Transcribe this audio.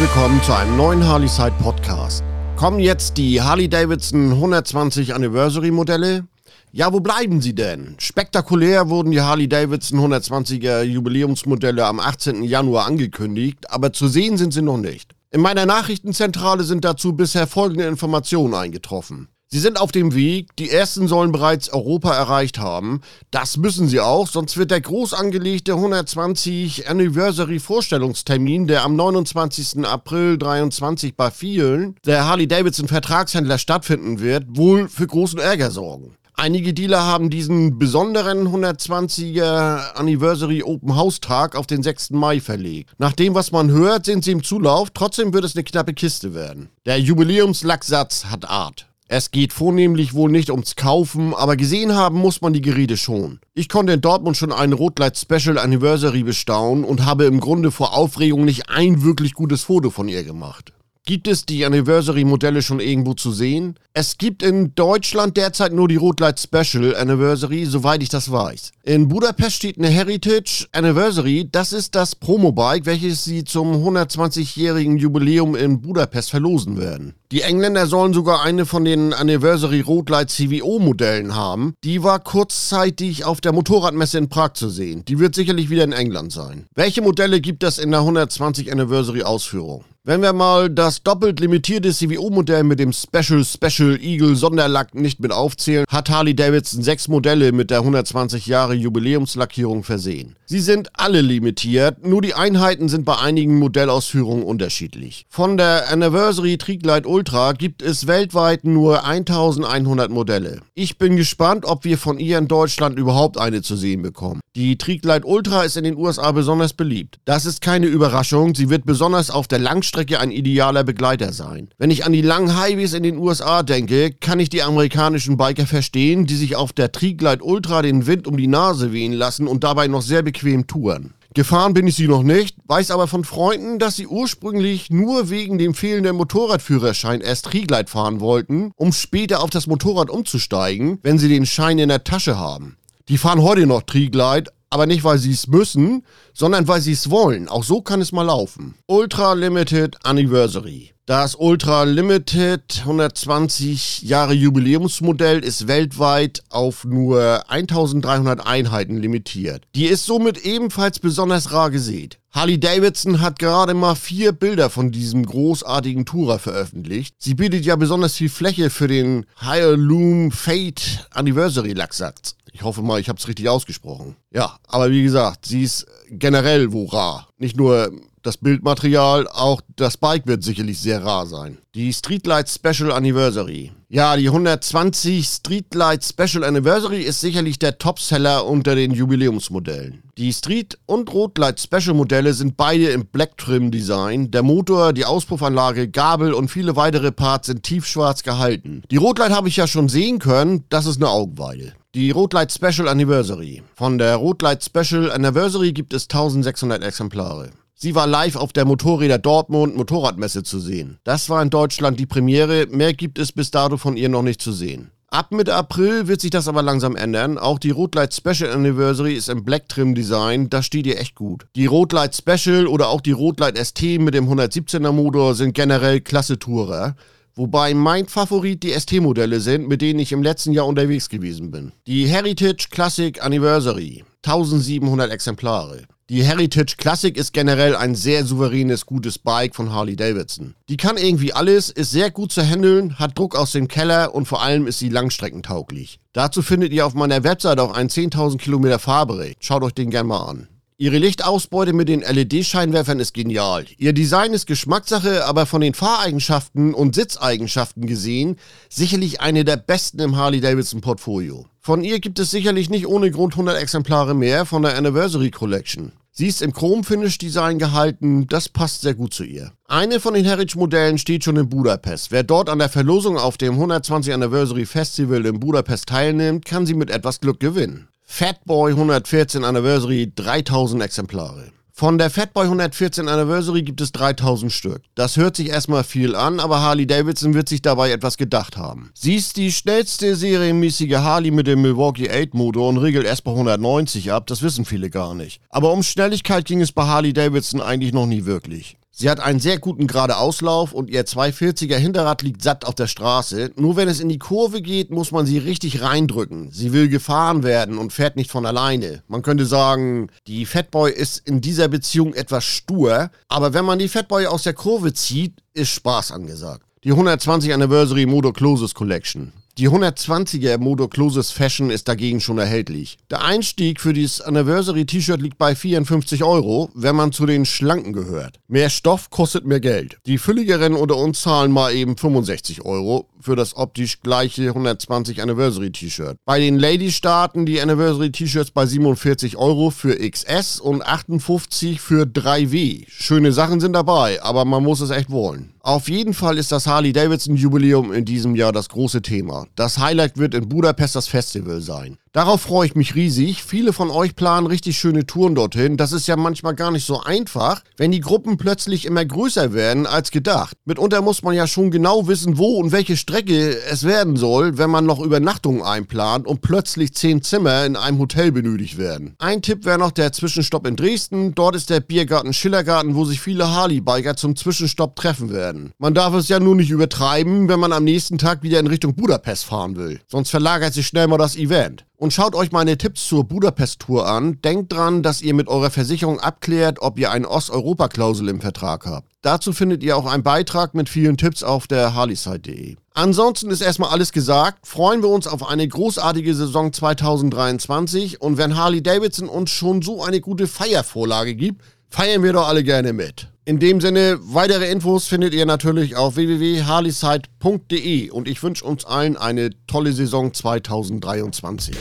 willkommen zu einem neuen Harley Side Podcast. Kommen jetzt die Harley Davidson 120 Anniversary Modelle? Ja, wo bleiben sie denn? Spektakulär wurden die Harley Davidson 120er Jubiläumsmodelle am 18. Januar angekündigt, aber zu sehen sind sie noch nicht. In meiner Nachrichtenzentrale sind dazu bisher folgende Informationen eingetroffen. Sie sind auf dem Weg, die ersten sollen bereits Europa erreicht haben. Das müssen sie auch, sonst wird der groß angelegte 120 Anniversary Vorstellungstermin, der am 29. April 23 bei vielen der Harley-Davidson Vertragshändler stattfinden wird, wohl für großen Ärger sorgen. Einige Dealer haben diesen besonderen 120er Anniversary Open House Tag auf den 6. Mai verlegt. Nach dem, was man hört, sind sie im Zulauf, trotzdem wird es eine knappe Kiste werden. Der Jubiläumslacksatz hat Art. Es geht vornehmlich wohl nicht ums Kaufen, aber gesehen haben muss man die Geräte schon. Ich konnte in Dortmund schon einen Rotlight Special Anniversary bestaunen und habe im Grunde vor Aufregung nicht ein wirklich gutes Foto von ihr gemacht. Gibt es die Anniversary-Modelle schon irgendwo zu sehen? Es gibt in Deutschland derzeit nur die Rotlight Special Anniversary, soweit ich das weiß. In Budapest steht eine Heritage Anniversary. Das ist das Promobike, welches sie zum 120-jährigen Jubiläum in Budapest verlosen werden. Die Engländer sollen sogar eine von den Anniversary Rotlight CVO Modellen haben. Die war kurzzeitig auf der Motorradmesse in Prag zu sehen. Die wird sicherlich wieder in England sein. Welche Modelle gibt es in der 120 Anniversary Ausführung? Wenn wir mal das doppelt limitierte CVO-Modell mit dem Special Special Eagle Sonderlack nicht mit aufzählen, hat Harley Davidson sechs Modelle mit der 120 Jahre Jubiläumslackierung versehen. Sie sind alle limitiert, nur die Einheiten sind bei einigen Modellausführungen unterschiedlich. Von der Anniversary Trieglite Ultra gibt es weltweit nur 1100 Modelle. Ich bin gespannt, ob wir von ihr in Deutschland überhaupt eine zu sehen bekommen. Die Trieglite Ultra ist in den USA besonders beliebt. Das ist keine Überraschung, sie wird besonders auf der Langstrecke Langstrecke ein idealer Begleiter sein. Wenn ich an die langen Highways in den USA denke, kann ich die amerikanischen Biker verstehen, die sich auf der Triglide Ultra den Wind um die Nase wehen lassen und dabei noch sehr bequem touren. Gefahren bin ich sie noch nicht, weiß aber von Freunden, dass sie ursprünglich nur wegen dem fehlenden Motorradführerschein erst Triglide fahren wollten, um später auf das Motorrad umzusteigen, wenn sie den Schein in der Tasche haben. Die fahren heute noch Triglide, aber nicht, weil sie es müssen, sondern weil sie es wollen. Auch so kann es mal laufen. Ultra Limited Anniversary. Das Ultra Limited 120 Jahre Jubiläumsmodell ist weltweit auf nur 1300 Einheiten limitiert. Die ist somit ebenfalls besonders rar gesät. Harley Davidson hat gerade mal vier Bilder von diesem großartigen Tourer veröffentlicht. Sie bietet ja besonders viel Fläche für den Higher Loom Fate Anniversary Lacksatz. Ich hoffe mal, ich habe es richtig ausgesprochen. Ja, aber wie gesagt, sie ist generell wo rar. Nicht nur das Bildmaterial, auch das Bike wird sicherlich sehr rar sein. Die Streetlight Special Anniversary. Ja, die 120 Streetlight Special Anniversary ist sicherlich der Topseller unter den Jubiläumsmodellen. Die Street- und Rotlight Special Modelle sind beide im Black Trim Design. Der Motor, die Auspuffanlage, Gabel und viele weitere Parts sind tiefschwarz gehalten. Die Rotlight habe ich ja schon sehen können, das ist eine Augenweide. Die Rotlight Special Anniversary. Von der Rotlight Special Anniversary gibt es 1600 Exemplare. Sie war live auf der Motorräder Dortmund Motorradmesse zu sehen. Das war in Deutschland die Premiere, mehr gibt es bis dato von ihr noch nicht zu sehen. Ab Mitte April wird sich das aber langsam ändern. Auch die Rotlight Special Anniversary ist im Black Trim Design. Das steht ihr echt gut. Die Rotlight Special oder auch die Rotlight ST mit dem 117er Motor sind generell klasse Tourer. Wobei mein Favorit die ST-Modelle sind, mit denen ich im letzten Jahr unterwegs gewesen bin. Die Heritage Classic Anniversary. 1700 Exemplare. Die Heritage Classic ist generell ein sehr souveränes, gutes Bike von Harley Davidson. Die kann irgendwie alles, ist sehr gut zu handeln, hat Druck aus dem Keller und vor allem ist sie langstreckentauglich. Dazu findet ihr auf meiner Website auch einen 10.000 Kilometer Fahrbericht. Schaut euch den gerne mal an. Ihre Lichtausbeute mit den LED-Scheinwerfern ist genial. Ihr Design ist Geschmackssache, aber von den Fahreigenschaften und Sitzeigenschaften gesehen sicherlich eine der besten im Harley-Davidson-Portfolio. Von ihr gibt es sicherlich nicht ohne Grund 100 Exemplare mehr von der Anniversary Collection. Sie ist im Chrome-Finish-Design gehalten, das passt sehr gut zu ihr. Eine von den Heritage-Modellen steht schon in Budapest. Wer dort an der Verlosung auf dem 120 Anniversary Festival in Budapest teilnimmt, kann sie mit etwas Glück gewinnen. Fatboy 114 Anniversary 3000 Exemplare. Von der Fatboy 114 Anniversary gibt es 3000 Stück. Das hört sich erstmal viel an, aber Harley Davidson wird sich dabei etwas gedacht haben. Sie ist die schnellste serienmäßige Harley mit dem Milwaukee 8 Motor und regelt erst bei 190 ab, das wissen viele gar nicht. Aber um Schnelligkeit ging es bei Harley Davidson eigentlich noch nie wirklich. Sie hat einen sehr guten Geradeauslauf und ihr 240er Hinterrad liegt satt auf der Straße. Nur wenn es in die Kurve geht, muss man sie richtig reindrücken. Sie will gefahren werden und fährt nicht von alleine. Man könnte sagen, die Fatboy ist in dieser Beziehung etwas stur, aber wenn man die Fatboy aus der Kurve zieht, ist Spaß angesagt. Die 120 Anniversary Modo Closes Collection. Die 120er Modo Closes Fashion ist dagegen schon erhältlich. Der Einstieg für dieses Anniversary T-Shirt liegt bei 54 Euro, wenn man zu den Schlanken gehört. Mehr Stoff kostet mehr Geld. Die fülligeren unter uns zahlen mal eben 65 Euro für das optisch gleiche 120 Anniversary T-Shirt. Bei den Ladies starten die Anniversary T-Shirts bei 47 Euro für XS und 58 für 3W. Schöne Sachen sind dabei, aber man muss es echt wollen. Auf jeden Fall ist das Harley Davidson Jubiläum in diesem Jahr das große Thema. Das Highlight wird in Budapest das Festival sein. Darauf freue ich mich riesig. Viele von euch planen richtig schöne Touren dorthin. Das ist ja manchmal gar nicht so einfach, wenn die Gruppen plötzlich immer größer werden als gedacht. Mitunter muss man ja schon genau wissen, wo und welche Strecke es werden soll, wenn man noch Übernachtungen einplant und plötzlich zehn Zimmer in einem Hotel benötigt werden. Ein Tipp wäre noch der Zwischenstopp in Dresden. Dort ist der Biergarten Schillergarten, wo sich viele Harley-Biker zum Zwischenstopp treffen werden. Man darf es ja nur nicht übertreiben, wenn man am nächsten Tag wieder in Richtung Budapest fahren will. Sonst verlagert sich schnell mal das Event und schaut euch meine Tipps zur Budapest-Tour an. Denkt dran, dass ihr mit eurer Versicherung abklärt, ob ihr eine Osteuropa-Klausel im Vertrag habt. Dazu findet ihr auch einen Beitrag mit vielen Tipps auf der harleyside.de. Ansonsten ist erstmal alles gesagt. Freuen wir uns auf eine großartige Saison 2023 und wenn Harley Davidson uns schon so eine gute Feiervorlage gibt, feiern wir doch alle gerne mit. In dem Sinne, weitere Infos findet ihr natürlich auf www.harleyside.de und ich wünsche uns allen eine tolle Saison 2023.